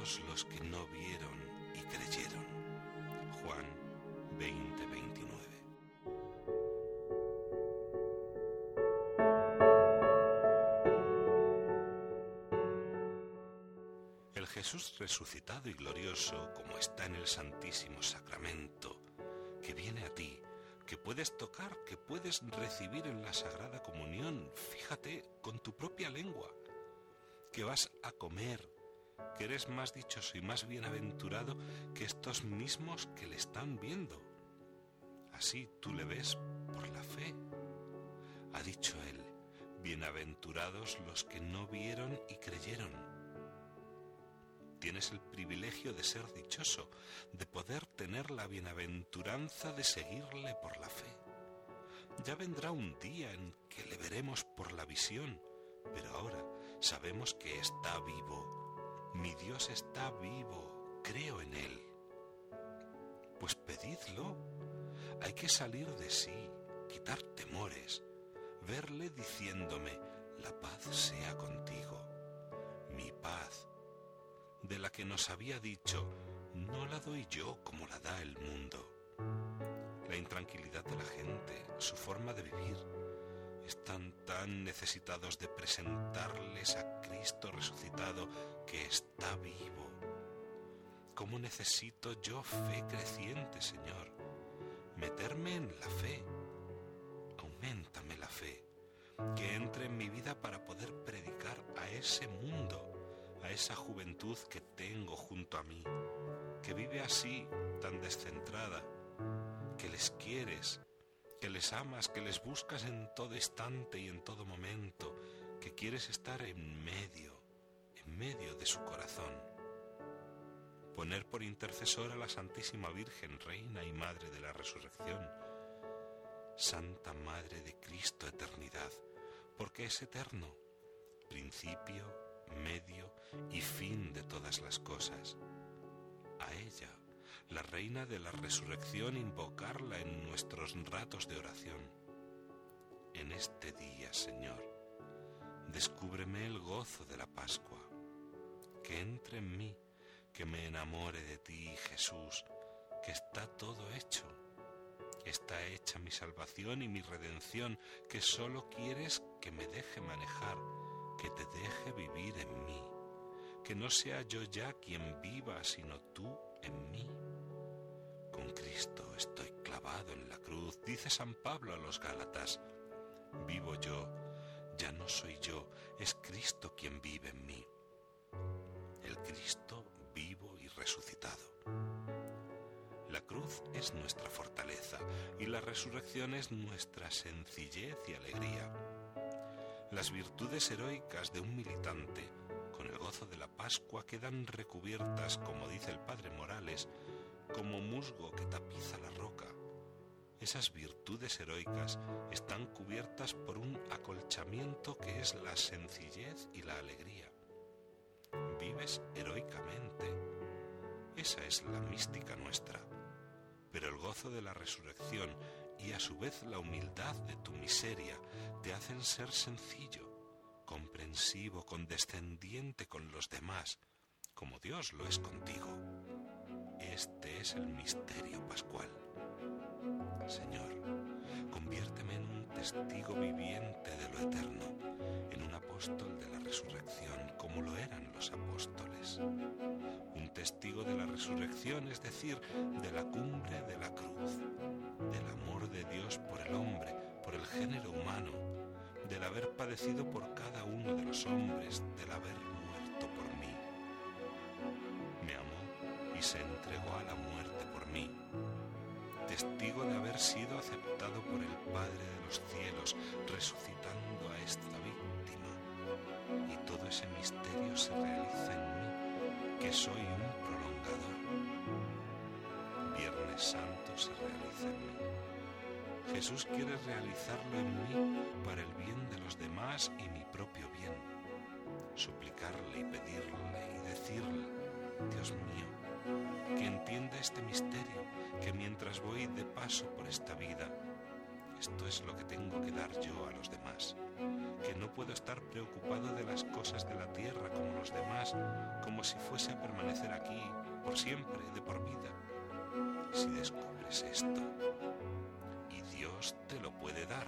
Los que no vieron y creyeron. Juan 20:29. El Jesús resucitado y glorioso, como está en el Santísimo Sacramento, que viene a ti, que puedes tocar, que puedes recibir en la Sagrada Comunión, fíjate, con tu propia lengua, que vas a comer, que eres más dichoso y más bienaventurado que estos mismos que le están viendo. Así tú le ves por la fe. Ha dicho él, bienaventurados los que no vieron y creyeron. Tienes el privilegio de ser dichoso, de poder tener la bienaventuranza de seguirle por la fe. Ya vendrá un día en que le veremos por la visión, pero ahora sabemos que está vivo. Mi Dios está vivo, creo en Él. Pues pedidlo. Hay que salir de sí, quitar temores, verle diciéndome, la paz sea contigo. Mi paz, de la que nos había dicho, no la doy yo como la da el mundo. La intranquilidad de la gente, su forma de vivir, están tan necesitados de presentarles a Cristo resucitado que está vivo. ¿Cómo necesito yo fe creciente, Señor? Meterme en la fe. Aumentame la fe, que entre en mi vida para poder predicar a ese mundo, a esa juventud que tengo junto a mí, que vive así, tan descentrada, que les quieres, que les amas, que les buscas en todo instante y en todo momento, que quieres estar en medio, en medio de su corazón. Poner por intercesora a la Santísima Virgen, Reina y Madre de la Resurrección, Santa Madre de Cristo Eternidad, porque es eterno, principio, medio y fin de todas las cosas. A ella, la reina de la resurrección, invocarla en nuestros ratos de oración. En este día, Señor, descúbreme el gozo de la Pascua, que entre en mí, que me enamore de ti, Jesús, que está todo hecho. Está hecha mi salvación y mi redención, que solo quieres que me deje manejar, que te deje vivir en mí, que no sea yo ya quien viva, sino tú en mí. Con Cristo estoy clavado en la cruz, dice San Pablo a los Gálatas. Vivo yo, ya no soy yo, es Cristo quien vive en mí. El Cristo vivo y resucitado. La cruz es nuestra fortaleza y la resurrección es nuestra sencillez y alegría. Las virtudes heroicas de un militante, Pascua, quedan recubiertas, como dice el padre Morales, como musgo que tapiza la roca. Esas virtudes heroicas están cubiertas por un acolchamiento que es la sencillez y la alegría. Vives heroicamente. Esa es la mística nuestra. Pero el gozo de la resurrección y a su vez la humildad de tu miseria te hacen ser sencillo, comprensivo, condescendiente con los demás, como Dios lo es contigo. Este es el misterio pascual. Señor, conviérteme en un testigo viviente de lo eterno, en un apóstol de la resurrección como lo eran los apóstoles. Un testigo de la resurrección, es decir, de la cumbre de la cruz, del amor de Dios por el hombre, por el género humano, del haber padecido por cada uno de los hombres, del haber muerto por mí. Me amó y se entregó a la muerte por mí testigo de haber sido aceptado por el Padre de los cielos, resucitando a esta víctima. Y todo ese misterio se realiza en mí, que soy un prolongador. Viernes Santo se realiza en mí. Jesús quiere realizarlo en mí para el bien de los demás y mi propio bien. Suplicarle y pedirle y decirle, Dios mío, que entienda este misterio, que mientras voy de paso por esta vida, esto es lo que tengo que dar yo a los demás, que no puedo estar preocupado de las cosas de la tierra como los demás, como si fuese a permanecer aquí por siempre, de por vida. Si descubres esto, Dios te lo puede dar,